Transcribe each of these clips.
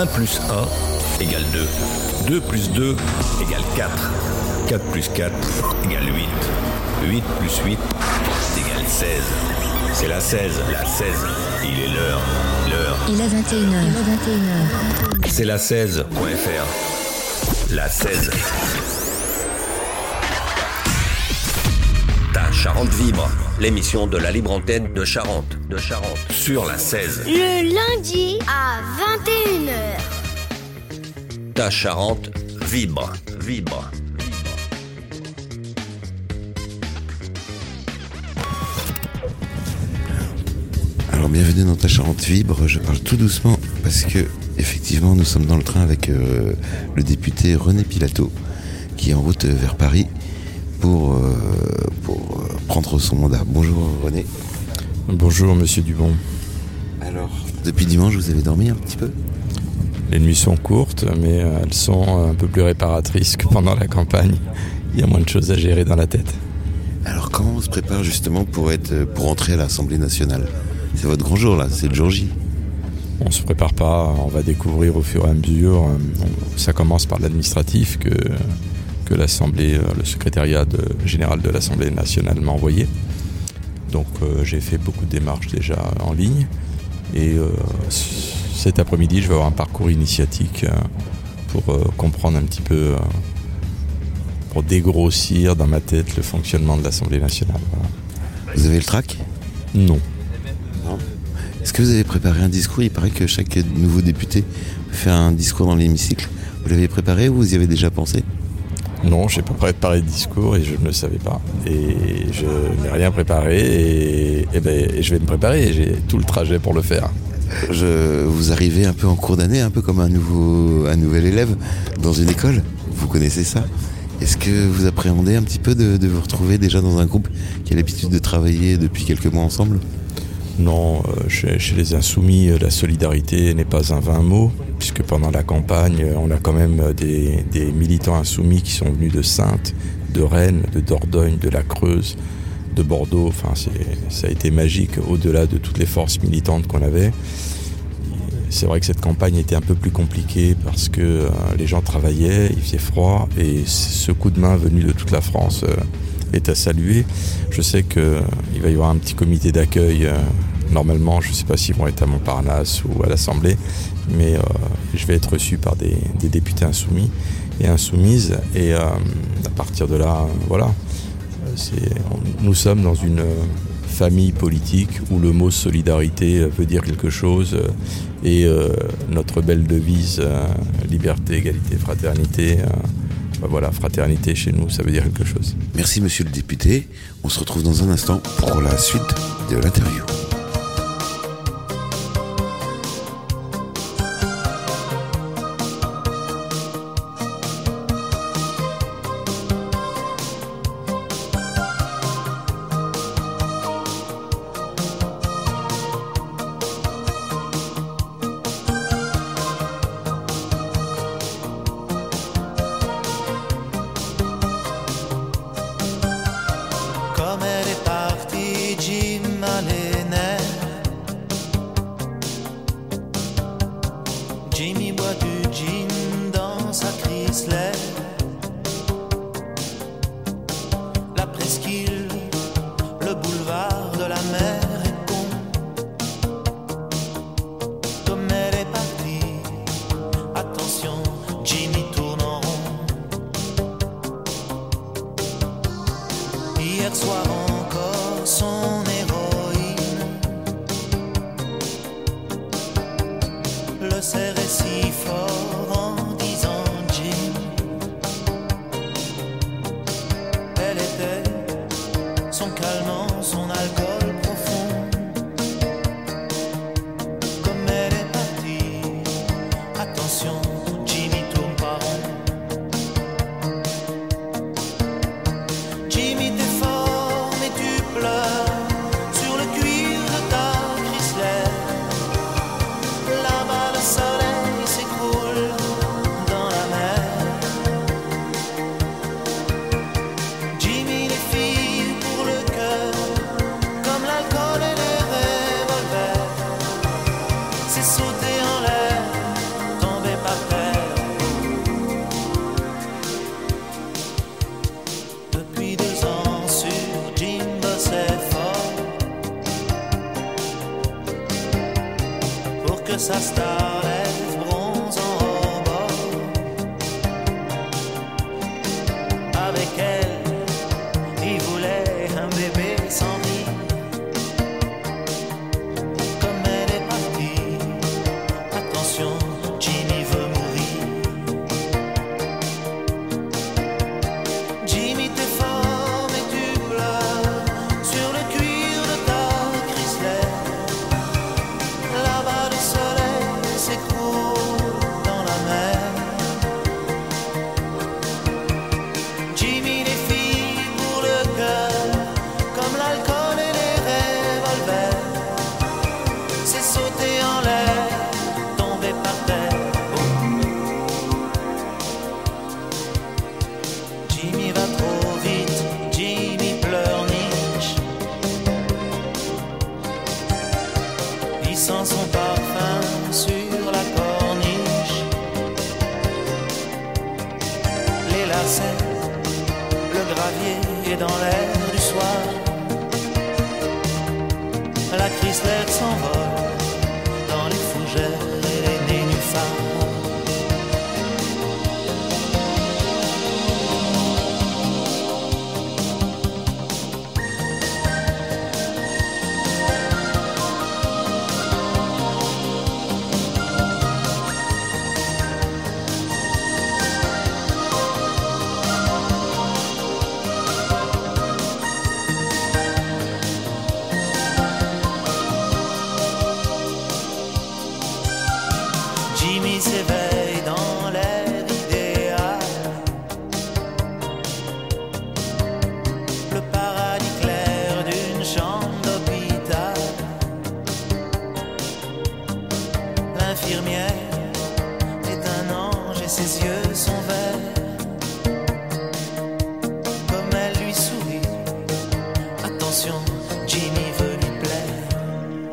1 plus 1 égale 2. 2 plus 2 égale 4. 4 plus 4 égale 8. 8 plus 8 égale 16. C'est la 16, la 16. Il est l'heure, l'heure. Il est 21h. Il est 21h. C'est la 16.fr. La 16. Ta Charente vibre, l'émission de la libre antenne de Charente, de Charente, sur la 16. Le lundi à 21h. Ta Charente vibre, vibre. Alors bienvenue dans ta Charente Vibre, je parle tout doucement parce que effectivement nous sommes dans le train avec euh, le député René Pilato qui est en route vers Paris pour, euh, pour euh, prendre son mandat. Bonjour René. Bonjour Monsieur Dubon. Alors depuis dimanche vous avez dormi un petit peu? Les nuits sont courtes, mais euh, elles sont un peu plus réparatrices que pendant la campagne. Il y a moins de choses à gérer dans la tête. Alors comment on se prépare justement pour être pour entrer à l'Assemblée nationale? C'est votre grand jour là, c'est le jour J. On se prépare pas, on va découvrir au fur et à mesure. Ça commence par l'administratif que, que l'Assemblée, euh, le secrétariat de- général de l'Assemblée nationale m'a envoyé. Donc euh, j'ai fait beaucoup de démarches déjà en ligne. Et euh, cet après-midi, je vais avoir un parcours initiatique pour comprendre un petit peu, pour dégrossir dans ma tête le fonctionnement de l'Assemblée nationale. Voilà. Vous avez le trac? Non. Est-ce que vous avez préparé un discours? Il paraît que chaque nouveau député fait un discours dans l'hémicycle. Vous l'avez préparé ou vous y avez déjà pensé? Non, j'ai pas préparé de discours et je ne le savais pas. Et je n'ai rien préparé et, ben, je vais me préparer et j'ai tout le trajet pour le faire. Je, vous arrivez un peu en cours d'année, un peu comme un, nouveau, un nouvel élève dans une école. Vous connaissez ça Est-ce que vous appréhendez un petit peu de vous retrouver déjà dans un groupe qui a l'habitude de travailler depuis quelques mois ensemble? Non, euh, chez, les Insoumis, euh, la solidarité n'est pas un vain mot, puisque pendant la campagne, euh, on a quand même des, militants insoumis qui sont venus de Saintes, de Rennes, de Dordogne, de la Creuse, de Bordeaux. Enfin, ça a été magique au-delà de toutes les forces militantes qu'on avait. C'est vrai que cette campagne était un peu plus compliquée parce que les gens travaillaient, il faisait froid et ce coup de main venu de toute la France est à saluer. Je sais qu'il va y avoir un petit comité d'accueil. euh, normalement, je ne sais pas s'ils vont être à Montparnasse ou à l'Assemblée, mais euh, je vais être reçu par des, députés insoumis et insoumises. Et euh, à partir de là, euh, voilà, Euh, nous sommes dans une euh, famille politique où le mot solidarité euh, veut dire quelque chose euh, et euh, notre belle devise euh, liberté, égalité, fraternité. Bah voilà, fraternité chez nous, ça veut dire quelque chose. Merci monsieur le député. On se retrouve dans un instant pour la suite de l'interview.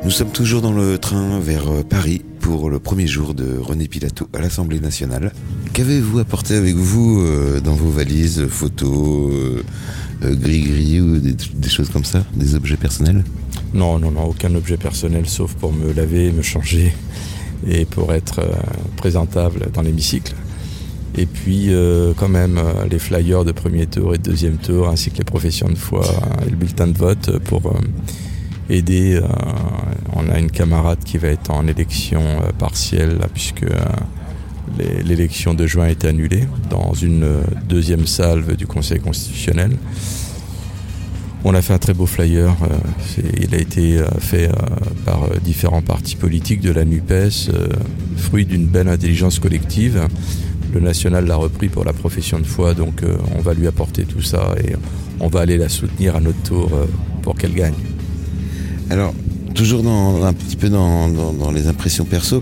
Nous sommes toujours dans le train vers euh, Paris pour le premier jour de René Pilato à l'Assemblée nationale. Qu'avez-vous apporté avec vous euh, dans vos valises, photos, euh, gris-gris ou des, choses comme ça, des objets personnels? Non, non, non, aucun objet personnel sauf pour me laver, me changer et pour être présentable dans l'hémicycle. Et puis quand même les flyers de premier tour et de deuxième tour ainsi que les professions de foi et le bulletin de vote pour aider. euh, on a une camarade qui va être en élection euh, partielle puisque euh, l'élection de juin a été annulée dans une deuxième salve du Conseil constitutionnel. On a fait un très beau flyer. il a été fait par différents partis politiques de la NUPES, fruit d'une belle intelligence collective. Le national l'a repris pour la profession de foi, donc on va lui apporter tout ça et on va aller la soutenir à notre tour pour qu'elle gagne. Alors, toujours dans, un petit peu dans, les impressions perso,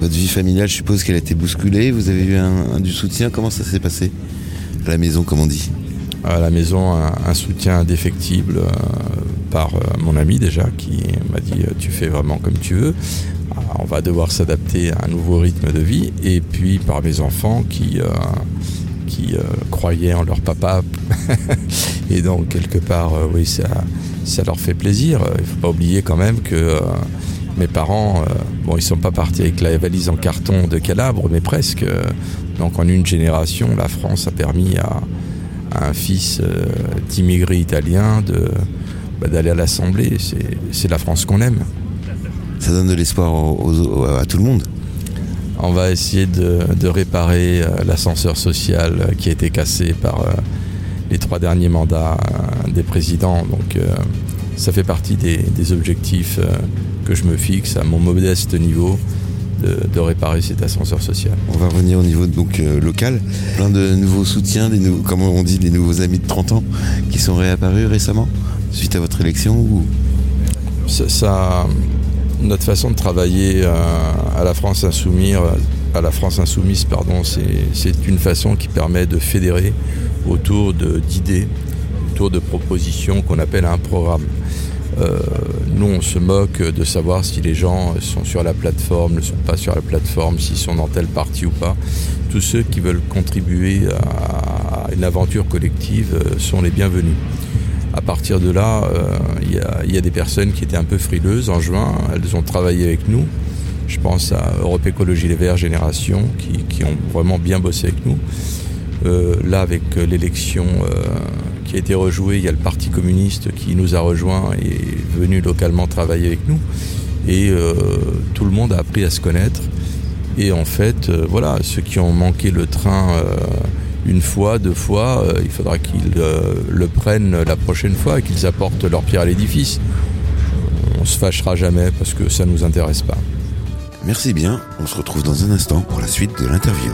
votre vie familiale, je suppose qu'elle a été bousculée, vous avez eu du soutien, comment ça s'est passé À la maison, comme on dit? À la maison un, soutien indéfectible euh, par euh, mon ami déjà qui m'a dit euh, tu fais vraiment comme tu veux. Ah, On va devoir s'adapter à un nouveau rythme de vie. Et puis par mes enfants qui qui euh, croyaient en leur papa et donc quelque part euh, oui ça ça leur fait plaisir. Il faut pas oublier quand même que euh, mes parents bon ils sont pas partis avec la valise en carton de Calabre mais presque. Donc en une génération la France a permis à un fils d'immigrés italiens de, bah, d'aller à l'Assemblée. C'est, c'est la France qu'on aime. Ça donne de l'espoir à tout le monde. On va essayer de, de réparer euh, l'ascenseur social euh, qui a été cassé par euh, les trois derniers mandats des présidents. Donc ça fait partie des, des objectifs que je me fixe à mon modeste niveau de, de réparer cet ascenseur social. On va revenir au niveau donc euh, local. Plein de nouveaux soutiens, des nouveaux, comme on dit, des nouveaux amis de 30 ans qui sont réapparus récemment suite à votre élection ou? Ça, ça- notre façon de travailler euh, à la France insoumise, à la pardon, c'est, une façon qui permet de fédérer autour d'idées, autour de propositions qu'on appelle un programme. Euh, nous, on se moque de savoir si les gens sont sur la plateforme, ne sont pas sur la plateforme, s'ils sont dans tel parti ou pas. Tous ceux qui veulent contribuer à, à une aventure collective euh, sont les bienvenus. À partir de là, euh, il y, a- des personnes qui étaient un peu frileuses en juin. Elles ont travaillé avec nous Je pense à Europe Écologie Les Verts Génération, qui, ont vraiment bien bossé avec nous. Euh, là, avec euh, l'élection qui a été rejouée, il y a le Parti communiste qui nous a rejoints et est venu localement travailler avec nous. Et tout le monde a appris à se connaître. Et en fait, voilà, ceux qui ont manqué le train une fois, deux fois, euh, il faudra qu'ils euh, le prennent la prochaine fois et qu'ils apportent leur pierre à l'édifice. On se fâchera jamais parce que ça nous intéresse pas. Merci bien, on se retrouve dans un instant pour la suite de l'interview.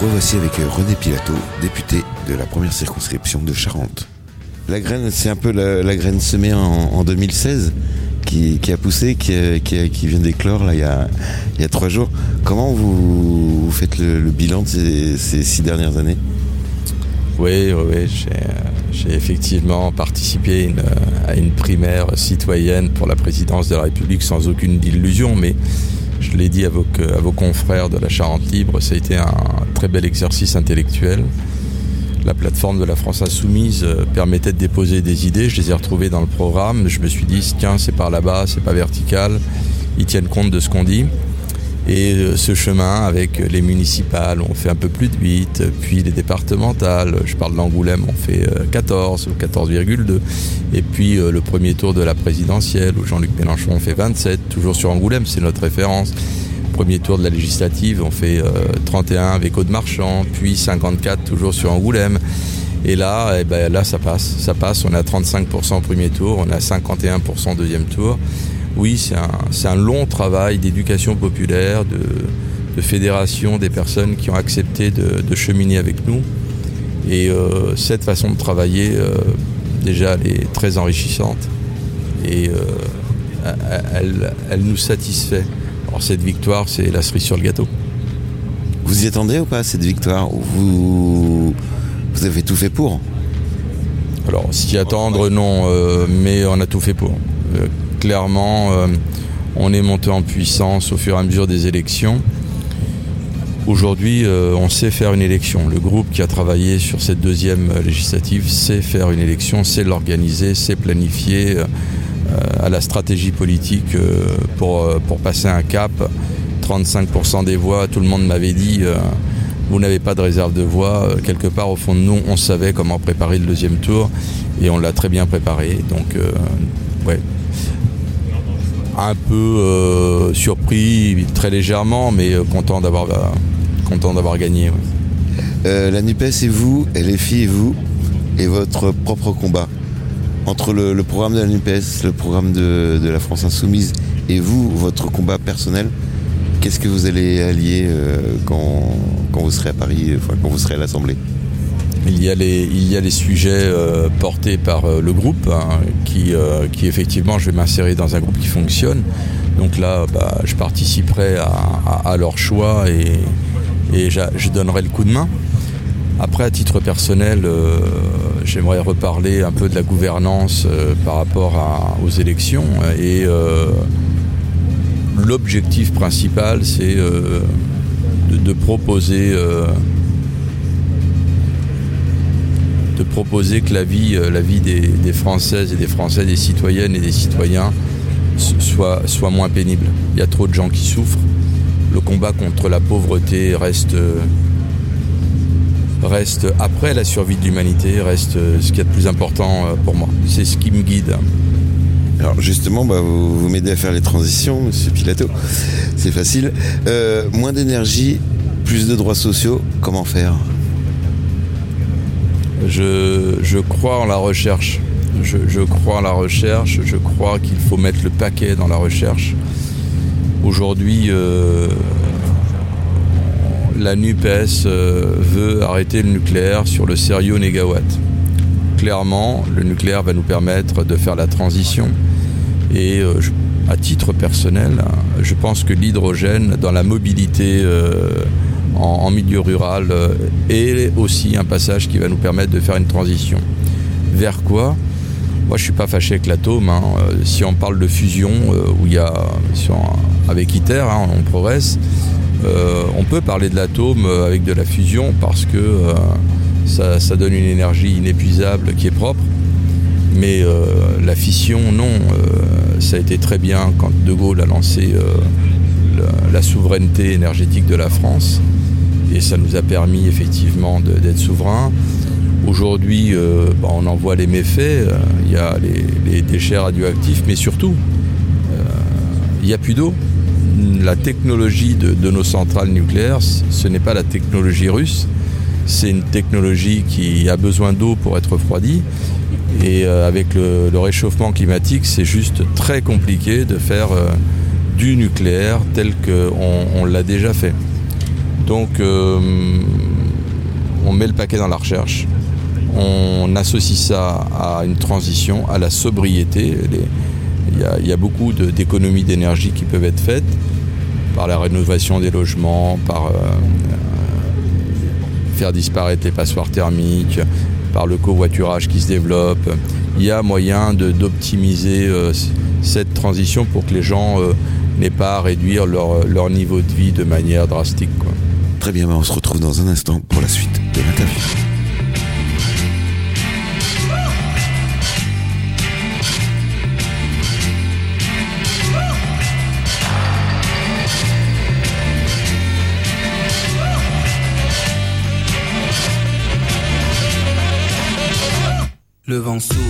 Revoici avec René Pilato, député de la première circonscription de Charente. La graine, c'est un peu la, la graine semée en, en 2016 qui, qui a poussé, qui, vient d'éclore là il y a, il y a trois jours. Comment vous, vous faites le, le bilan de ces, ces six dernières années? Oui, oui, oui, j'ai, j'ai effectivement participé une, à une primaire citoyenne pour la présidence de la République sans aucune illusion, mais je l'ai dit à vos, confrères de la Charente Libre, ça a été un très bel exercice intellectuel. La plateforme de la France Insoumise euh, permettait de déposer des idées, je les ai retrouvées dans le programme, je me suis dit, tiens, c'est par là-bas, c'est pas vertical, ils tiennent compte de ce qu'on dit. Et euh, ce chemin avec les municipales, on fait un peu plus de 8, puis les départementales, je parle d'Angoulême, on fait euh, 14 ou 14,2. Et puis euh, le premier tour de la présidentielle où Jean-Luc Mélenchon fait 27, toujours sur Angoulême, c'est notre référence. Premier tour de la législative, on fait euh, 31 avec Aude Marchand, puis 54 toujours sur Angoulême. Et là, eh ben, là ça passe, ça passe, on est à 35% au premier tour, on est à 51% au deuxième tour. Oui, c'est un, long travail d'éducation populaire, de, de fédération des personnes qui ont accepté de, de cheminer avec nous. Et euh, cette façon de travailler, euh, déjà, elle est très enrichissante. Et euh, elle, elle nous satisfait. Alors cette victoire, c'est la cerise sur le gâteau. Vous y attendez ou pas cette victoire? Ou vous, vous avez tout fait pour? Alors, s'y attendre, non, mais on a tout fait pour. Clairement, euh, on est monté en puissance au fur et à mesure des élections. Aujourd'hui, euh, on sait faire une élection. Le groupe qui a travaillé sur cette deuxième législative sait faire une élection, sait l'organiser, sait planifier euh, à la stratégie politique pour, passer un cap. 35% des voix, tout le monde m'avait dit, vous n'avez pas de réserve de voix. Quelque part, au fond de nous, on savait comment préparer le deuxième tour et on l'a très bien préparé. Donc, ouais, un peu euh, surpris, très légèrement, mais euh, content d'avoir euh, content d'avoir gagné. La NUPES et vous, et les filles et vous, et votre propre combat. Entre le, programme de la NUPES, le programme de, la France Insoumise et vous, votre combat personnel, qu'est-ce que vous allez allier quand, quand vous serez à Paris, quand vous serez à l'Assemblée? Il y a les, il y a les sujets euh, portés par euh, le groupe, hein, qui, euh, qui effectivement, je vais m'insérer dans un groupe qui fonctionne. Donc là, bah, je participerai à, leur choix et, et je donnerai le coup de main. Après, à titre personnel, j'aimerais reparler un peu de la gouvernance par rapport aux élections. Et l'objectif principal, c'est de, proposer de proposer que la vie, euh, la vie des, Françaises et des Français, des citoyennes et des citoyens soit, soit moins pénible. Il y a trop de gens qui souffrent. Le combat contre la pauvreté reste, euh, reste après la survie de l'humanité, reste euh, ce qu'il y a de plus important pour moi. C'est ce qui me guide. Alors justement, bah, vous, vous m'aidez à faire les transitions, Monsieur Pilato. C'est facile. Moins d'énergie, plus de droits sociaux, comment faire? Je, crois en la recherche. Je, crois en la recherche. Je crois qu'il faut mettre le paquet dans la recherche. Aujourd'hui, euh, la NUPES euh, veut arrêter le nucléaire sur le sérieux négawatt. Clairement, le nucléaire va nous permettre de faire la transition. Et euh, à titre personnel, hein, je pense que l'hydrogène dans la mobilité en, milieu rural euh, est aussi un passage qui va nous permettre de faire une transition. Vers quoi? Moi, je suis pas fâché avec l'atome. hein. Euh, Si on parle de fusion, euh, où il y a avec ITER, hein, on progresse. on peut parler de l'atome avec de la fusion parce que ça, donne une énergie inépuisable qui est propre. Mais la fission, non. Ça a été très bien quand De Gaulle a lancé la, la souveraineté énergétique de la France. Et ça nous a permis effectivement d'être souverains. Aujourd'hui, euh, bah, on en voit les méfaits. Euh, Il y a les, déchets radioactifs, mais surtout, euh, il n'y a plus d'eau. La technologie de, nos centrales nucléaires, ce n'est pas la technologie russe. C'est une technologie qui a besoin d'eau pour être refroidie. Et avec le, réchauffement climatique, c'est juste très compliqué de faire du nucléaire tel qu'on on, l'a déjà fait. Donc, euh, on met le paquet dans la recherche. On associe ça à une transition, à la sobriété. Il y a, beaucoup d'économies d'énergie qui peuvent être faites par la rénovation des logements, par euh, euh, faire disparaître les passoires thermiques, par le covoiturage qui se développe. Il y a moyen d'optimiser cette transition pour que les gens n'aient pas à réduire leur, niveau de vie de manière drastique. Très bien, on se retrouve dans un instant pour la suite de l'interview. Le vent souffle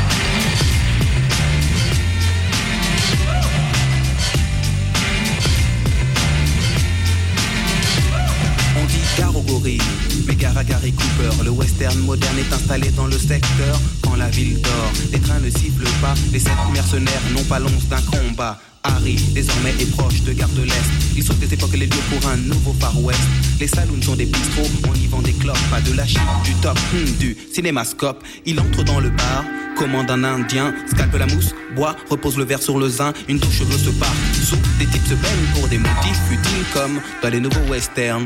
Gare à Gary Cooper. Le western moderne est installé dans le secteur. Quand la ville dort, les trains ne sifflent pas. Les sept mercenaires n'ont pas l'once d'un combat. Harry, désormais, est proche de Gare de l'Est. Il saute des époques et les lieux pour un nouveau Far West. Les saloons sont des bistrots, on y vend des clopes, pas de la chip, du top, hmm, du cinémascope. Il entre dans le bar, commande un indien, scalpe la mousse, boit, repose le verre sur le zin, une douche bleue se part. Sous, des types se baignent pour des motifs futiles comme dans les nouveaux westerns.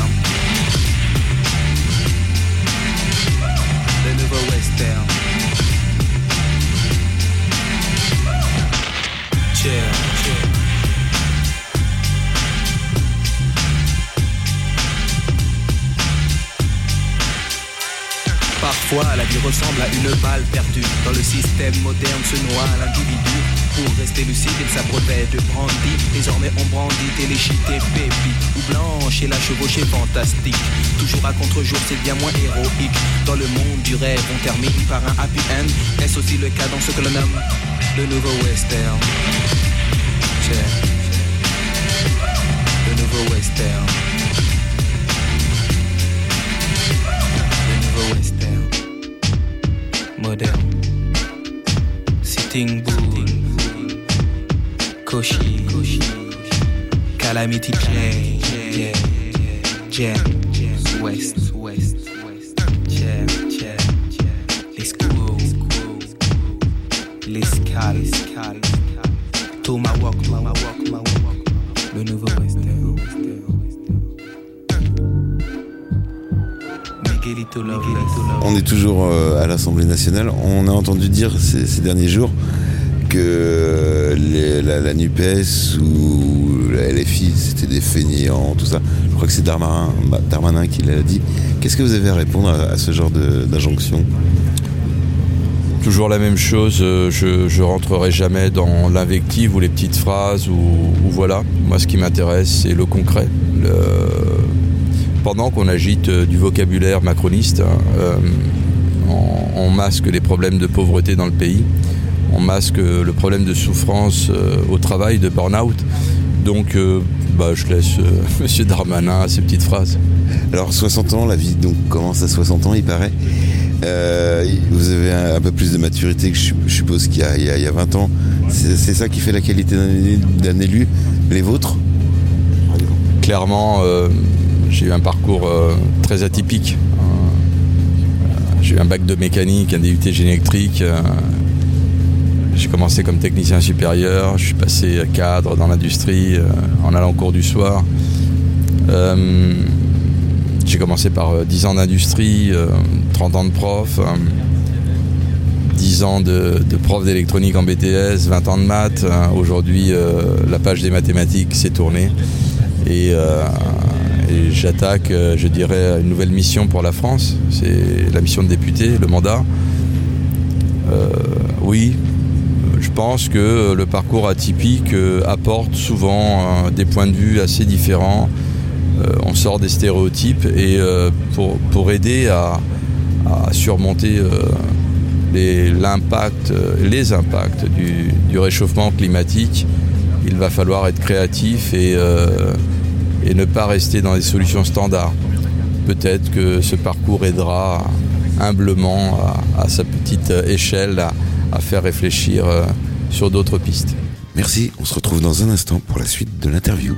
Le Parfois, la vie ressemble à une balle perdue. Dans le système moderne se noie l'individu. Pour rester lucide, il s'abreuvait de brandy. Désormais, on brandit téléchité, pépite ou blanche et la chevauchée fantastique. Toujours à contre-jour, c'est bien moins héroïque. Dans le monde du rêve, on termine par un happy end. Est-ce aussi le cas dans ce que l'on nomme le nouveau western? Check. Le nouveau western. Sitting Bull, Koshi, Calamity Jane, jam, West, West, Jane, Jane, Les Cool, Les Cal, Thomas Walk, Le Nouveau On est toujours euh, à l'Assemblée nationale. On a entendu dire ces, ces derniers jours que les- la, la NUPES ou la LFI, c'était des fainéants, tout ça. Je crois que c'est Darmanin, Darmanin qui l'a dit. Qu'est-ce que vous avez à répondre à, à ce genre de- d'injonction? Toujours la même chose, euh, je, je rentrerai jamais dans l'invective ou les petites phrases ou, ou voilà. Moi, ce qui m'intéresse, c'est le concret. Le- Pendant qu'on agite euh, du vocabulaire macroniste, hein, euh, on, on masque les problèmes de pauvreté dans le pays, on masque euh, le problème de souffrance au travail, de burn-out. Donc, bah, je laisse Monsieur Darmanin à ses petites phrases. Alors 60 ans, la vie donc commence à 60 ans, il paraît. Euh, vous avez un, un peu plus de maturité que je, je suppose qu'il y, a- il y a- il y a 20 ans. C'est ça qui fait la qualité d'un élu- d'un élu, les vôtres? Clairement, euh, j'ai eu un parcours euh, très atypique. Euh, J'ai eu un bac de mécanique, un DUT génie électrique. euh, J'ai commencé comme technicien supérieur, je suis passé cadre dans l'industrie en allant au cours du soir. J'ai commencé par euh, 10 ans d'industrie, euh, 30 ans de prof, euh, 10 ans de, prof d'électronique en BTS, 20 ans de maths. Aujourd'hui, la page des mathématiques s'est tournée et, j'attaque, euh, je dirais, une nouvelle mission pour la France. C'est la mission de député, le mandat. Euh, oui, je pense que le parcours atypique euh, apporte souvent des points de vue assez différents. On sort des stéréotypes et pour, aider à, surmonter les, les impacts du, du réchauffement climatique, il va falloir être créatif et, et ne pas rester dans des solutions standards. Peut-être que ce parcours aidera humblement à, à sa petite échelle à, à faire réfléchir euh, sur d'autres pistes. Merci, on se retrouve dans un instant pour la suite de l'interview.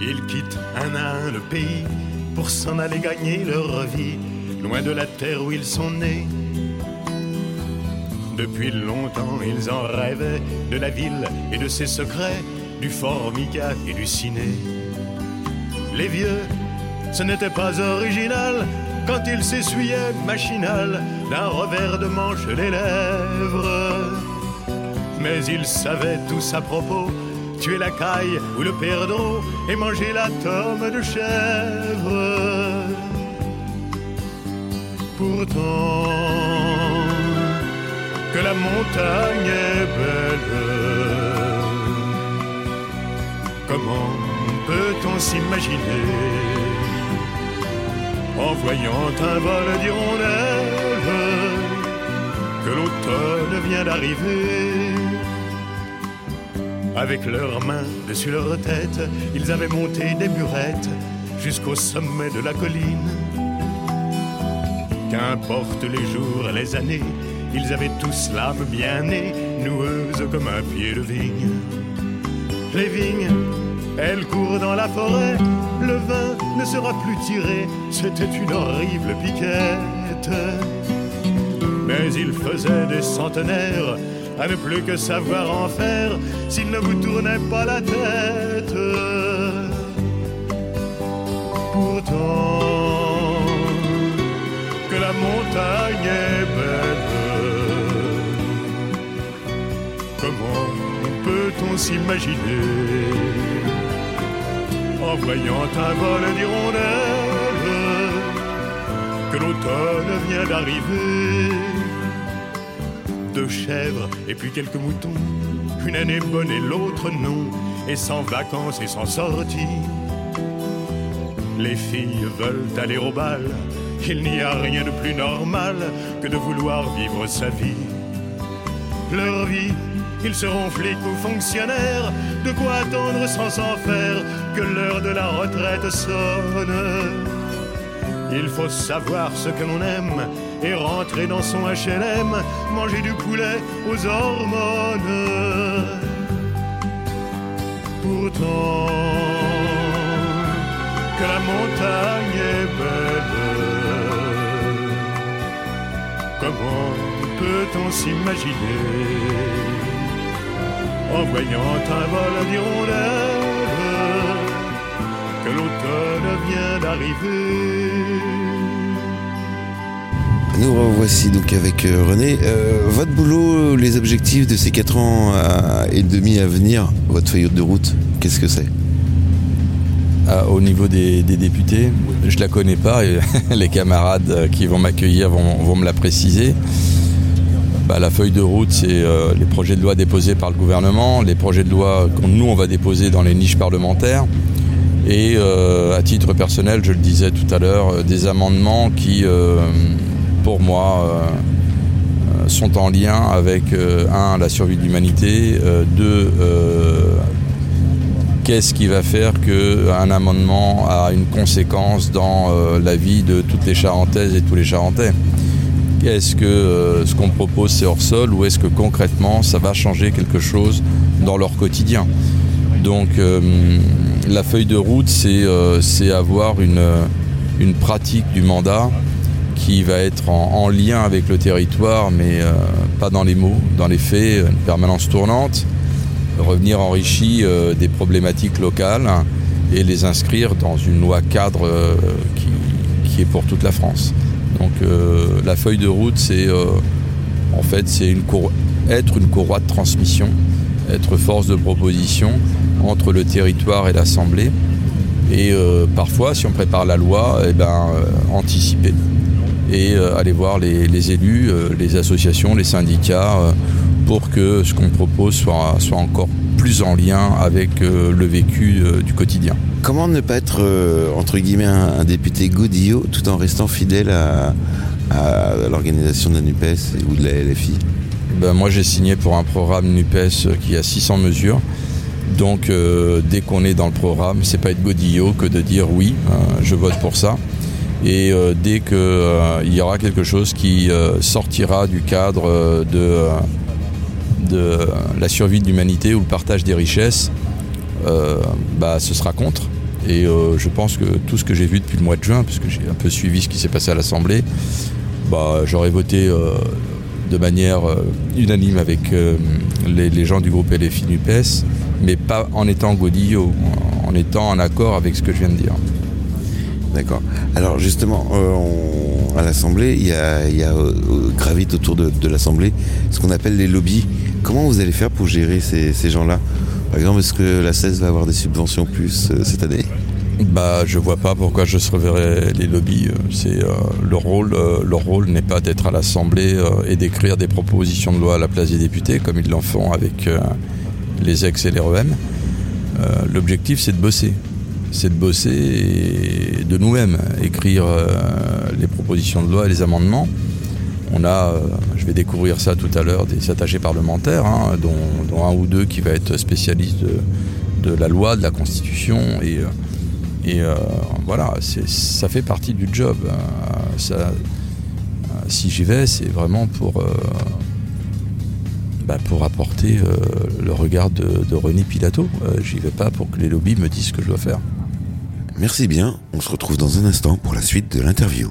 Ils quittent un à un le pays pour s'en aller gagner leur vie, loin de la terre où ils sont nés. Depuis longtemps, ils en rêvaient de la ville et de ses secrets, du formica et du ciné. Les vieux, ce n'était pas original quand ils s'essuyaient machinal d'un revers de manche les lèvres. Mais ils savaient tous à propos tuer la caille ou le perdreau et manger la tome de chèvre. Pourtant, que la montagne est belle, comment peut-on s'imaginer en voyant un vol d'hirondelles que l'automne vient d'arriver? Avec leurs mains dessus leur tête, ils avaient monté des burettes jusqu'au sommet de la colline. Qu'importe les jours, les années, ils avaient tous l'âme bien née, noueuse comme un pied de vigne. Les vignes, elles courent dans la forêt, le vin ne sera plus tiré, c'était une horrible piquette. Mais il faisait des centenaires à ne plus que savoir en faire s'il ne vous tournait pas la tête. Pourtant, s'imaginer en voyant un vol d'hirondelles que l'automne vient d'arriver deux chèvres et puis quelques moutons. Une année bonne et l'autre non, et sans vacances et sans sortie. Les filles veulent aller au bal, il n'y a rien de plus normal que de vouloir vivre sa vie. Leur vie, ils seront flics ou fonctionnaires, de quoi attendre sans s'en faire que l'heure de la retraite sonne. Il faut savoir ce que l'on aime et rentrer dans son HLM, manger du poulet aux hormones. Pourtant, que la montagne est belle, comment peut-on s'imaginer en voyant un vol d'hirondelles que l'automne vient d'arriver Nous revoici donc avec euh, René. Euh, votre boulot, les objectifs de ces 4 ans à- et demi à venir, votre feuille de route, qu'est-ce que c'est? Ah, au niveau des, des députés, je la connais pas et les camarades euh, qui vont m'accueillir vont, vont me la préciser. Bah, la feuille de route, c'est euh, les projets de loi déposés par le gouvernement, les projets de loi que nous, on va déposer dans les niches parlementaires. Et euh, à titre personnel, je le disais tout à l'heure, euh, des amendements qui, pour moi, sont en lien avec, un, la survie de l'humanité, deux, qu'est-ce qui va faire qu'un amendement a une conséquence dans la vie de toutes les Charentaises et tous les Charentais Est-ce que euh, ce qu'on propose c'est hors sol ou est-ce que concrètement ça va changer quelque chose dans leur quotidien? Donc euh, la feuille de route c'est euh, avoir une, une pratique du mandat qui va être en, en lien avec le territoire mais pas dans les mots, dans les faits, une permanence tournante revenir enrichi des problématiques locales et les inscrire dans une loi cadre qui est pour toute la France. Donc euh, la feuille de route, c'est euh, en fait c'est être une courroie de transmission, être force de proposition entre le territoire et l'Assemblée. Et euh, parfois, si on prépare la loi, eh ben, anticiper et aller voir les, élus, les associations, les syndicats, pour que ce qu'on propose soit, encore plus en lien avec le vécu du quotidien. Comment ne pas être, euh, entre guillemets, un, député godillot tout en restant fidèle à, l'organisation de la NUPES ou de la LFI Ben, moi, j'ai signé pour un programme NUPES qui a 600 mesures. Donc, euh, dès qu'on est dans le programme, c'est pas être godillot que de dire oui, euh, je vote pour ça. Et dès qu'il il y aura quelque chose qui sortira du cadre de, la survie de l'humanité ou le partage des richesses, bah, ce sera contre. Et euh, je pense que tout ce que j'ai vu depuis le mois de juin, puisque j'ai un peu suivi ce qui s'est passé à l'Assemblée, bah, j'aurais voté euh, de manière euh, unanime avec euh, les, gens du groupe LFI NUPES, mais pas en étant godillot, en étant en accord avec ce que je viens de dire. D'accord. Alors justement, euh, à l'Assemblée, il y a, il euh, euh, autour de, l'Assemblée ce qu'on appelle les lobbies. Comment vous allez faire pour gérer ces gens-là? Par exemple, est-ce que la CES va avoir des subventions plus euh, cette année? Bah, je vois pas pourquoi je se reverrais les lobbies. euh, C'est euh, leur rôle. leur rôle n'est pas d'être à l'Assemblée et d'écrire des propositions de loi à la place des députés, comme ils l'en font avec les ex et les REM. L'objectif, c'est de bosser. C'est de bosser de nous-mêmes écrire les propositions de loi et les amendements. On a, euh, je vais découvrir ça tout à l'heure, des attachés parlementaires, hein, dont, un ou deux qui va être spécialiste de, la loi, de la Constitution et euh, euh, voilà, ça fait partie du job. Euh, si j'y vais, c'est vraiment pour, bah, pour apporter le regard de, de René Pilato. J'y vais pas pour que les lobbies me disent ce que je dois faire. Merci bien. On se retrouve dans un instant pour la suite de l'interview.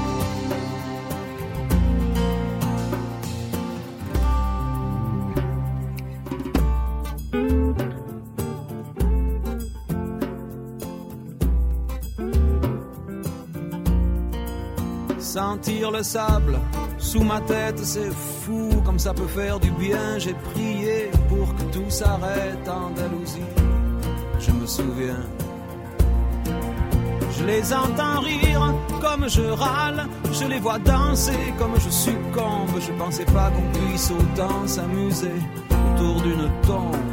Sentir le sable sous ma tête, c'est fou comme ça peut faire du bien. J'ai prié pour que tout s'arrête en Andalousie. Je me souviens. Je les entends rire comme je râle, je les vois danser comme je succombe. Je pensais pas qu'on puisse autant s'amuser autour d'une tombe.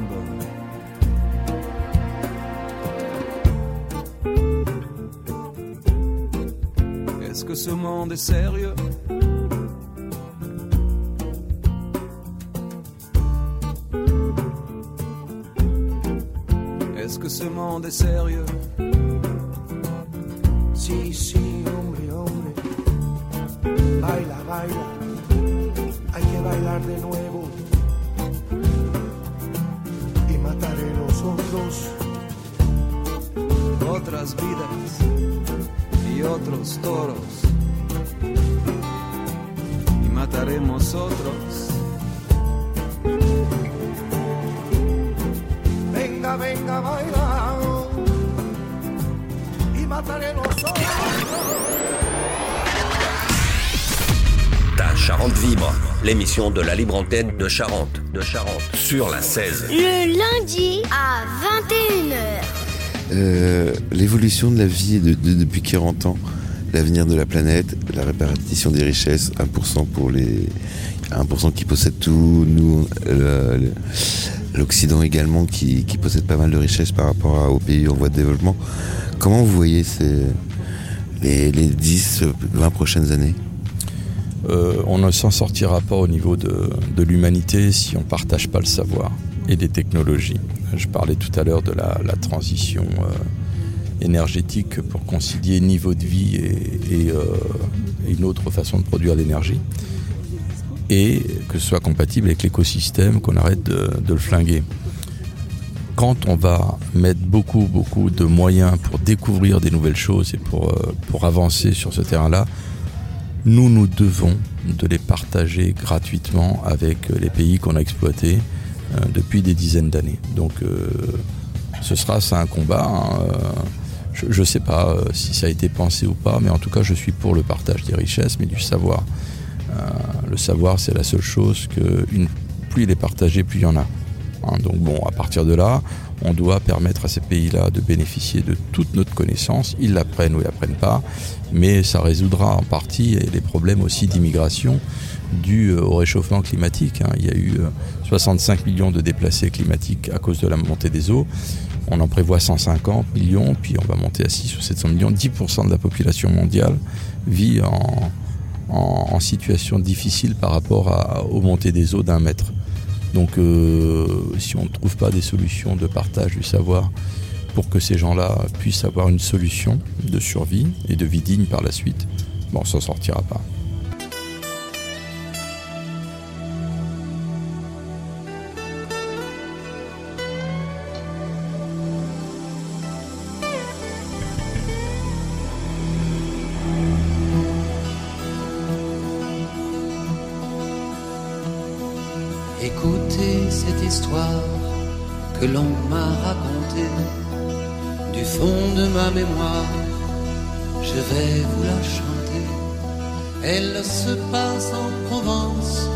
Ce monde est sérieux Est-ce que ce monde est sérieux? Sí, sí, hombre, hombre. Baila, baila. Hay que bailar de nuevo. Y mataré los otros. Otras vidas y otros toros. Y mataremos otros. Venga, venga, baila. Y mataré los otros. Ta Charente vibre, l'émission de la libre antenne de Charente, de Charente, sur la 16. Le lundi à 21h. Euh, L'évolution de la vie de- de- depuis 40 ans, l'avenir de la planète, la répartition des richesses, 1% pour les 1% qui possèdent tout, nous, l'Occident également qui, possède pas mal de richesses par rapport aux pays en voie de développement. Comment vous voyez ces, les, les 10, 20 prochaines années? Euh, on ne s'en sortira pas au niveau de, de l'humanité si on ne partage pas le savoir et les technologies. Je parlais tout à l'heure de la, transition euh, énergétique pour concilier niveau de vie et, euh, une autre façon de produire l'énergie. Et que ce soit compatible avec l'écosystème, qu'on arrête de, le flinguer. Quand on va mettre beaucoup, beaucoup de moyens pour découvrir des nouvelles choses et pour, euh, pour avancer sur ce terrain-là, nous, nous devons de les partager gratuitement avec les pays qu'on a exploités depuis des dizaines d'années. Donc, euh, ce sera ça un combat. hein, euh, je ne sais pas euh, si ça a été pensé ou pas, mais en tout cas, je suis pour le partage des richesses, mais du savoir. Euh, le savoir, c'est la seule chose que plus il est partagé, plus il y en a. Hein, donc bon, à partir de là, on doit permettre à ces pays-là de bénéficier de toute notre connaissance. Ils l'apprennent ou ils l'apprennent pas, mais ça résoudra en partie les problèmes aussi d'immigration dus euh, au réchauffement climatique. hein. Il y a eu euh, 65 millions de déplacés climatiques à cause de la montée des eaux. On en prévoit 150 millions, puis on va monter à 6 ou 700 millions. 10% de la population mondiale vit en situation difficile par rapport à- aux montées des eaux d'un mètre. Donc euh, si on ne trouve pas des solutions de partage du savoir pour que ces gens-là puissent avoir une solution de survie et de vie digne par la suite, bon, on s'en sortira pas. Écoutez cette histoire que l'on m'a racontée du fond de ma mémoire. Je vais vous la chanter. Elle se passe en Provence,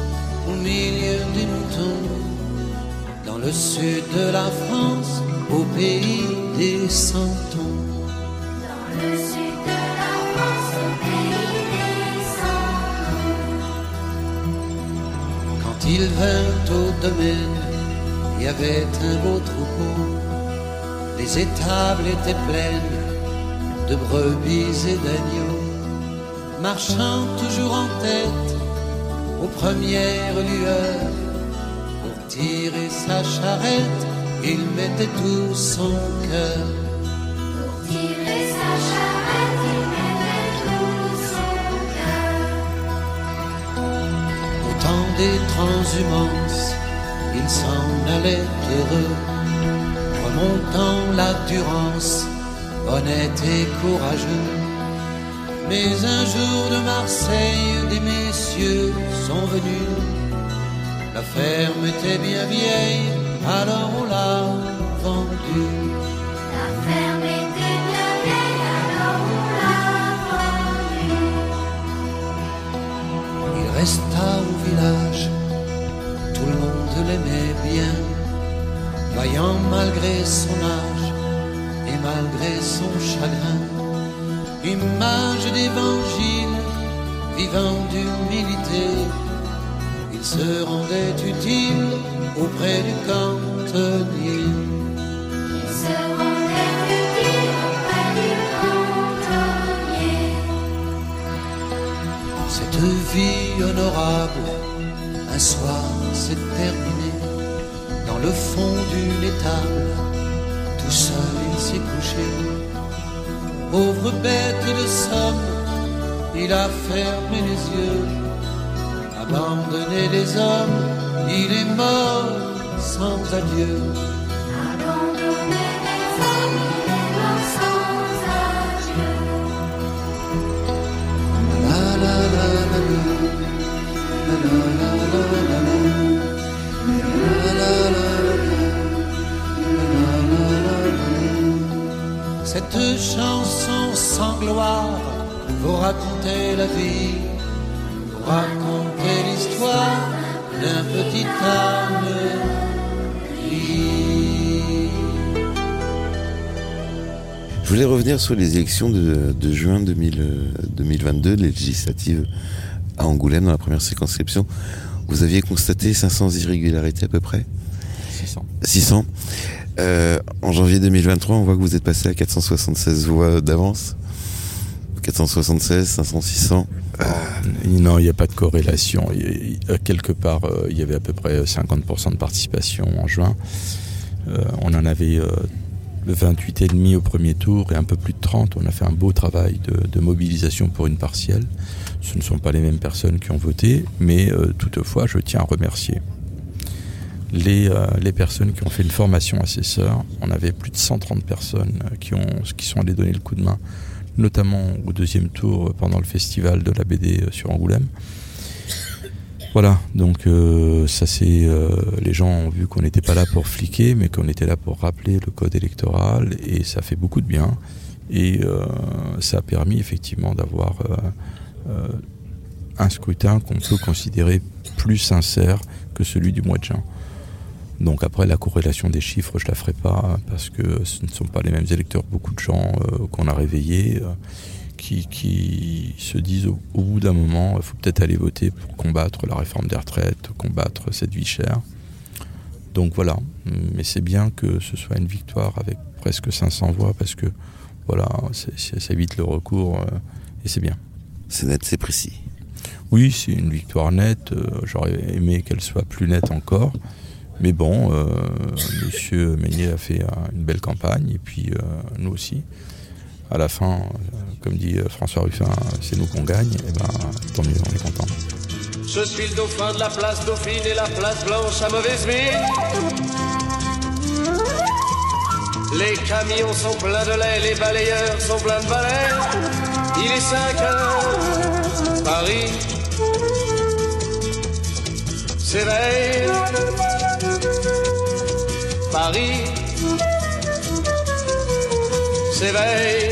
au milieu des moutons, dans le sud de la France, au pays des centons. Il vint au domaine, il y avait un beau troupeau. Les étables étaient pleines de brebis et d'agneaux, marchant toujours en tête aux premières lueurs. Pour tirer sa charrette, il mettait tout son cœur. Des transhumances, il s'en allait heureux, remontant la Durance, honnête et courageux. Mais un jour de Marseille, des messieurs sont venus. La ferme était bien vieille, alors on l'a vendue. L'aimait bien, vaillant malgré son âge et malgré son chagrin. Image d'évangile, vivant d'humilité, il se rendait utile auprès du cantonnier. Il se rendait utile auprès du cantonnier. Cette vie honorable, un soir s'est terminée. Dans le fond d'une étable, tout seul il s'est couché. Pauvre bête de somme, il a fermé les yeux. Abandonné les hommes, il est mort sans adieu. Abandonné les hommes, il est mort sans adieu. La la la Cette chanson sans gloire vous raconter la vie, vous raconter l'histoire d'un petit âme gris. Je voulais revenir sur les élections de, juin 2000, euh, 2022, les législatives à Angoulême, dans la première circonscription. Vous aviez constaté 500 irrégularités à peu près 600. 600. Euh, en janvier 2023, on voit que vous êtes passé à 476 voix d'avance. 476, 500, 600. Non, il n'y a pas de corrélation. Il a- a- quelque part, euh, il y avait à peu près 50% de participation en juin. Euh, on en avait euh, 28,5 au premier tour et un peu plus de 30. On a fait un beau travail de, mobilisation pour une partielle. Ce ne sont pas les mêmes personnes qui ont voté, mais euh, toutefois, je tiens à remercier les, euh, les personnes qui ont fait une formation assesseur. On avait plus de 130 personnes euh, qui, ont, qui sont allées donner le coup de main, notamment au deuxième tour pendant le festival de la BD sur Angoulême. Voilà, donc euh, ça c'est euh, les gens ont vu qu'on n'était pas là pour fliquer, mais qu'on était là pour rappeler le code électoral et ça fait beaucoup de bien et euh, ça a permis effectivement d'avoir un scrutin qu'on peut considérer plus sincère que celui du mois de juin. Donc après la corrélation des chiffres, je la ferai pas parce que ce ne sont pas les mêmes électeurs. Beaucoup de gens qu'on a réveillés qui, qui se disent au, au bout d'un moment, il faut peut-être aller voter pour combattre la réforme des retraites, combattre cette vie chère. Donc voilà, mais c'est bien que ce soit une victoire avec presque 500 voix parce que voilà, ça évite le recours euh, et c'est bien. C'est net, c'est précis. Oui, c'est une victoire nette. euh, J'aurais aimé qu'elle soit plus nette encore. Mais bon, euh, Monsieur Meunier a fait euh, une belle campagne et puis nous aussi. À la fin, comme dit euh, François Ruffin, c'est nous qu'on gagne. Et ben, tant mieux, on est content. Je suis le dauphin de la place Dauphine et la place Blanche à mauvaise mine. Les camions sont pleins de lait, les balayeurs sont pleins de balais. Il est 5 heures, Paris s'éveille. Paris s'éveille.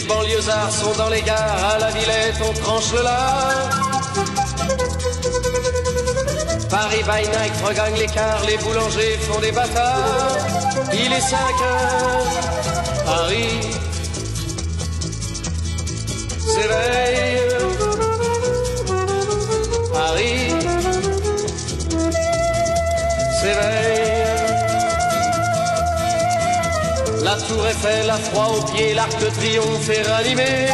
Les banlieusards sont dans les gares, à la Villette on tranche le lard. Paris by night regagne l'écart, les boulangers font des bâtards. Il est 5 heures, Paris s'éveille. Tour Eiffel, la froid aux pieds, l'arc de triomphe est ranimé.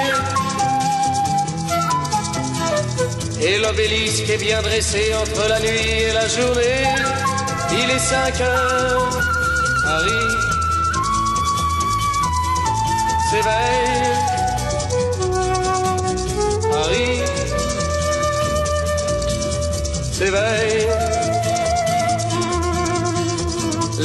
Et l'obélisque est bien dressé entre la nuit et la journée. Il est 5 heures, Paris s'éveille. Paris s'éveille.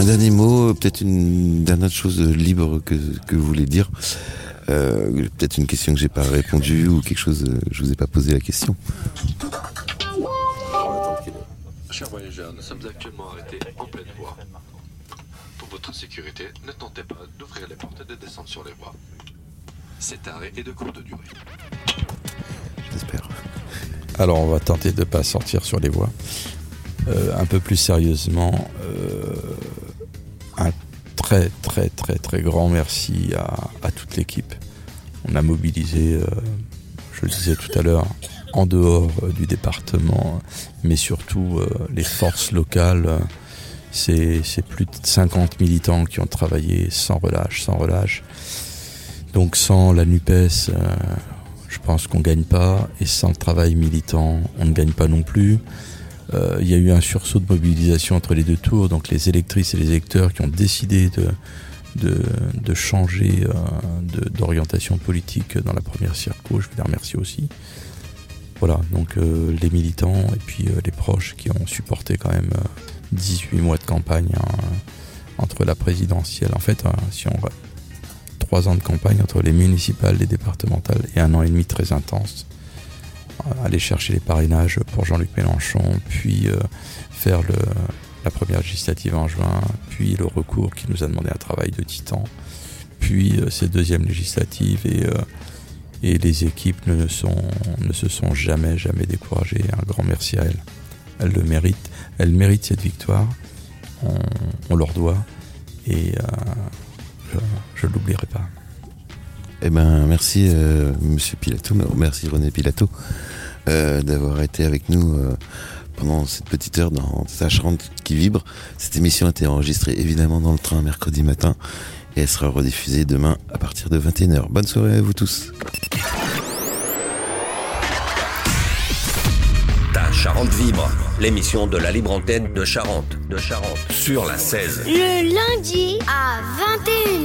Un dernier mot, peut-être une dernière chose libre que, que vous voulez dire. Euh, peut-être une question que j'ai pas répondu ou quelque chose, euh, je vous ai pas posé la question. Chers voyageurs, nous sommes actuellement arrêtés en pleine voie. Pour votre sécurité, ne tentez pas d'ouvrir les portes et de descendre sur les voies. Cet arrêt est de courte durée. J'espère. Alors on va tenter de ne pas sortir sur les voies. Euh, un peu plus sérieusement, euh, très très très très grand merci à, toute l'équipe. On a mobilisé, euh, je le disais tout à l'heure, en dehors euh, du département, mais surtout euh, les forces locales. C'est plus de 50 militants qui ont travaillé sans relâche, sans relâche. Donc sans la NUPES, je pense qu'on gagne pas, et sans le travail militant, on ne gagne pas non plus. Euh, Il y a eu un sursaut de mobilisation entre les deux tours, donc les électrices et les électeurs qui ont décidé de, changer euh, d'orientation politique dans la première circo. Je vais les remercier aussi. Voilà, donc euh, les militants et puis les proches qui ont supporté quand même euh, 18 mois de campagne hein, entre la présidentielle. En fait, hein, si on va trois ans de campagne entre les municipales, les départementales et un an et demi très intense. Aller chercher les parrainages pour Jean-Luc Mélenchon, puis euh, faire la première législative en juin, puis le recours qui nous a demandé un travail de titan, puis euh, ces deuxièmes législatives et, euh, et les équipes ne, se sont jamais, jamais découragées. Un grand merci à elles. Elles le méritent. Elles méritent cette victoire. On, leur doit. Et je ne l'oublierai pas. Eh ben, merci euh, Monsieur Pilato, merci René Pilato euh, d'avoir été avec nous euh, pendant cette petite heure dans sa Charente qui vibre. Cette émission a été enregistrée évidemment dans le train mercredi matin et elle sera rediffusée demain à partir de 21h. Bonne soirée à vous tous. Ta Charente vibre, l'émission de la libre antenne de Charente, de Charente, sur la 16. Le lundi à 21h.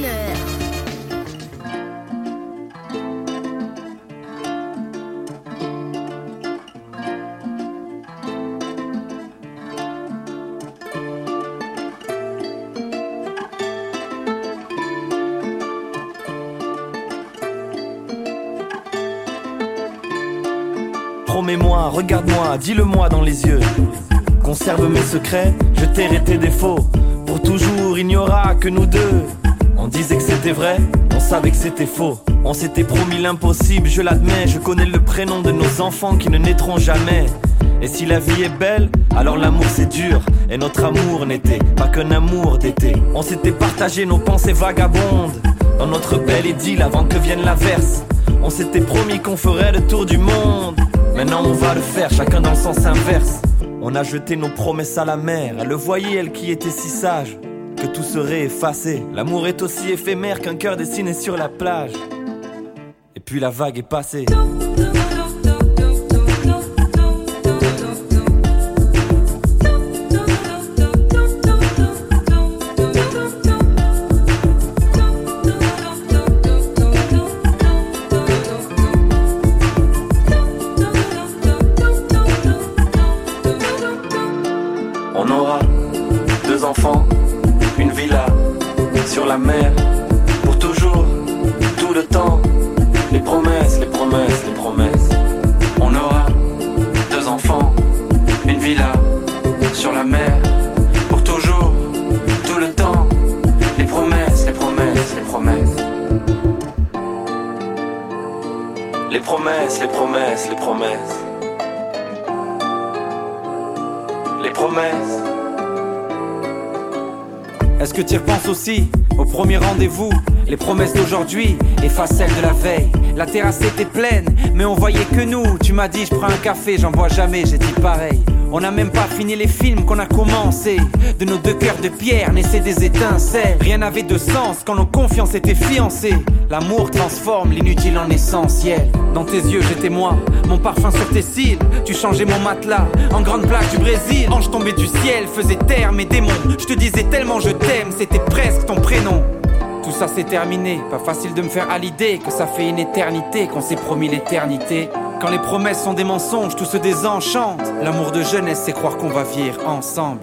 Promets-moi, regarde-moi, dis-le-moi dans les yeux. Conserve mes secrets, je tairai tes défauts. Pour toujours, il n'y aura que nous deux. On disait que c'était vrai, on savait que c'était faux. On s'était promis l'impossible, je l'admets. Je connais le prénom de nos enfants qui ne naîtront jamais. Et si la vie est belle, alors l'amour c'est dur. Et notre amour n'était pas qu'un amour d'été. On s'était partagé nos pensées vagabondes. dans notre belle idylle avant que vienne l'averse. On s'était promis qu'on ferait le tour du monde. Maintenant on va le faire, chacun dans le sens inverse. On a jeté nos promesses à la mer. Elle le voyait, elle qui était si sage, que tout serait effacé. L'amour est aussi éphémère qu'un cœur dessiné sur la plage. Et puis la vague est passée. D'aujourd'hui effacent celles de la veille. La terrasse était pleine, mais on voyait que nous. Tu m'as dit, je prends un café, j'en bois jamais, j'ai dit pareil. On n'a même pas fini les films qu'on a commencé. De nos deux cœurs de pierre naissaient des étincelles. Rien n'avait de sens quand nos confiances étaient fiancées. L'amour transforme l'inutile en essentiel. Dans tes yeux, j'étais moi, mon parfum sur tes cils. Tu changeais mon matelas en grande plaque du Brésil. Ange tombé du ciel faisait taire mes démons. Je te disais tellement je t'aime, c'était presque ton prénom. Tout ça c'est terminé, pas facile de me faire à l'idée que ça fait une éternité qu'on s'est promis l'éternité. Quand les promesses sont des mensonges, tout se désenchante. L'amour de jeunesse, c'est croire qu'on va vivre ensemble.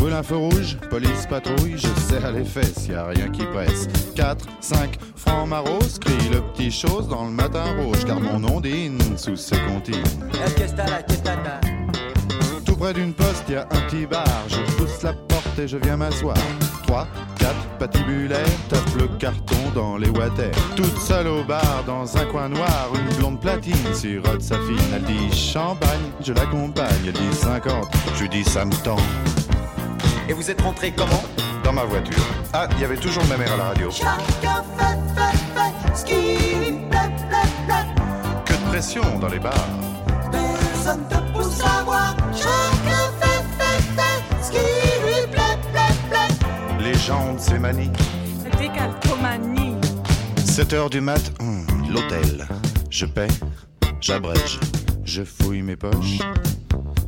Brûle un feu rouge, police patrouille, je serre les fesses, y a rien qui presse. 4, 5, francs maros, crie le petit chose dans le matin rouge, car mon ondine sous ses comptines. Tout près d'une poste, y a un petit bar, je pousse la porte et je viens m'asseoir. 3, 4, patibulaire, tape le carton dans les water. Toute seule au bar, dans un coin noir, une blonde platine sirote sa fine. Elle dit champagne, je l'accompagne, elle dit 50, je dis ça me tend. Et vous êtes rentré comment Dans ma voiture. Ah, il y avait toujours ma mère à la radio. Chacun fait, fait, fait ce qui plaît, plaît, plaît. Que de pression dans les bars. Personne te pousse à voir. Chacun fait, fait, fait ce qui lui plaît, plaît, plaît. Les gens de ces manies. Décalcomanie. 7 heures du mat, hum, l'hôtel. Je paie, J'abrège, je fouille mes poches.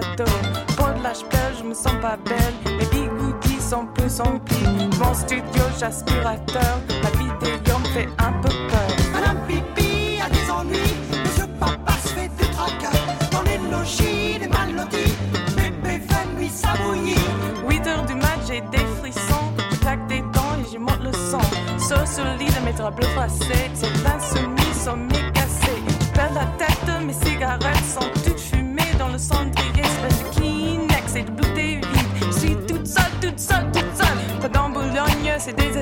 des de l'âge pleure, je me sens pas belle. Les bigoudis sont plus remplis. Mon studio, j'aspirateur. La vidéo me fait un peu peur. Madame Pipi a des ennuis. Monsieur Papa se fait du tracas. Dans les logis, les mal lotis. Bébé fait nuit bouillie. 8 heures du mat, j'ai des frissons. Je claque des dents et j'y monte le. Sauf sur le lit de mes draps bleus. C'est l'insoumis,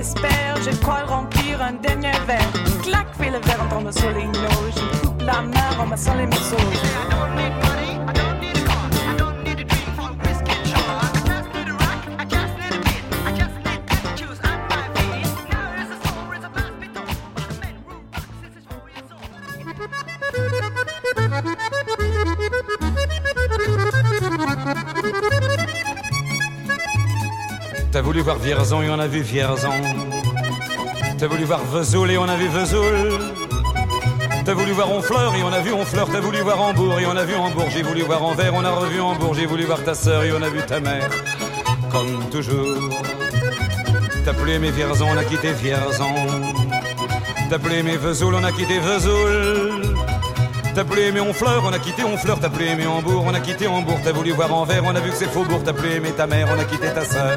désespère. Je crois remplir un dernier verre. Clac, fais le verre en tombant sur les notes. Je coupe la main en massant les museaux. T'as voulu voir Vierzon et on a vu Vierzon. T'as voulu voir Vesoul et on a vu Vesoul. T'as voulu voir Honfleur et on a vu Honfleur. T'as voulu voir Hambourg et on a vu Hambourg. J'ai voulu voir Anvers, on a revu Hambourg. J'ai voulu voir ta sœur et on a vu ta mère. Comme toujours. T'as plus aimé Vierzon, on a quitté Vierzon. T'as plus aimé Vesoul, on a quitté Vesoul. T'as plus aimé Honfleur, on a quitté Honfleur. T'as plus aimé Hambourg, on a quitté Hambourg. T'as voulu voir Anvers, on a vu que c'est Faubourg. T'as plus aimé ta mère, on a quitté ta sœur.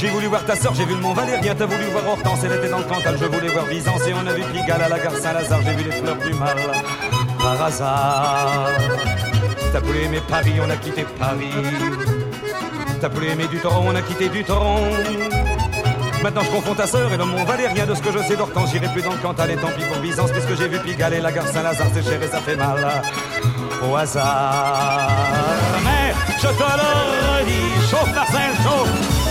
J'ai voulu voir ta sœur, j'ai vu le Mont Valérien. T'as voulu voir Hortense, elle était dans le Cantal. Je voulais voir Byzance et on a vu Pigalle à la gare Saint-Lazare. J'ai vu les fleurs du mal par hasard. T'as voulu aimer Paris, on a quitté Paris. T'as voulu aimer du tronc, on a quitté du tronc. Maintenant je confonds ta sœur et le Mont Valérien de ce que je sais d'Hortense. J'irai plus dans le Cantal et tant pis pour Byzance puisque j'ai vu Pigalle et la gare Saint-Lazare. C'est cher et ça fait mal au hasard. Mais je te le redis, chauffe Marcel, chauffe,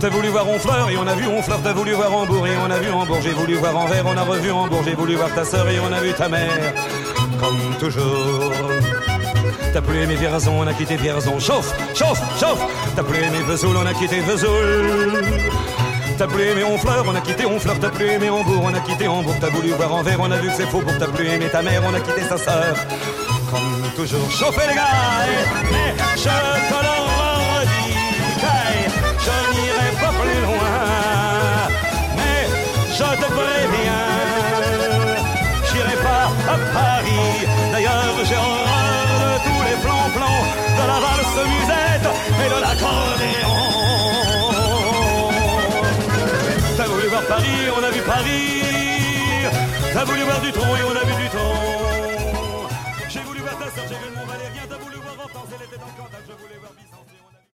T'as voulu voir Honfleur et on a vu Honfleur. T'as voulu voir Hambourg et on a vu Hambourg. J'ai voulu voir Anvers, on a revu Hambourg. J'ai voulu voir ta sœur et on a vu ta mère. Comme toujours. T'as plus aimé Vierzon, on a quitté Vierzon. Chauffe, chauffe, chauffe. T'as plus aimé Vesoul, on a quitté Vesoul. T'as plus aimé Honfleur, on a quitté Honfleur. T'as plus aimé Hambourg, on a quitté Hambourg. T'as voulu voir Anvers, on a vu que c'est faux. Pour t'as plus aimé ta mère, on a quitté sa sœur. Comme toujours, chauffez les gars. eh, te musette et de l'accordéon. T'as voulu voir Paris, on a vu Paris. T'as voulu voir du tronc et on a vu du tronc. J'ai voulu voir ta sœur, j'ai vu le Mont Valérien. T'as voulu voir Hortense, elle était dans le Cantal. Je voulais voir vu-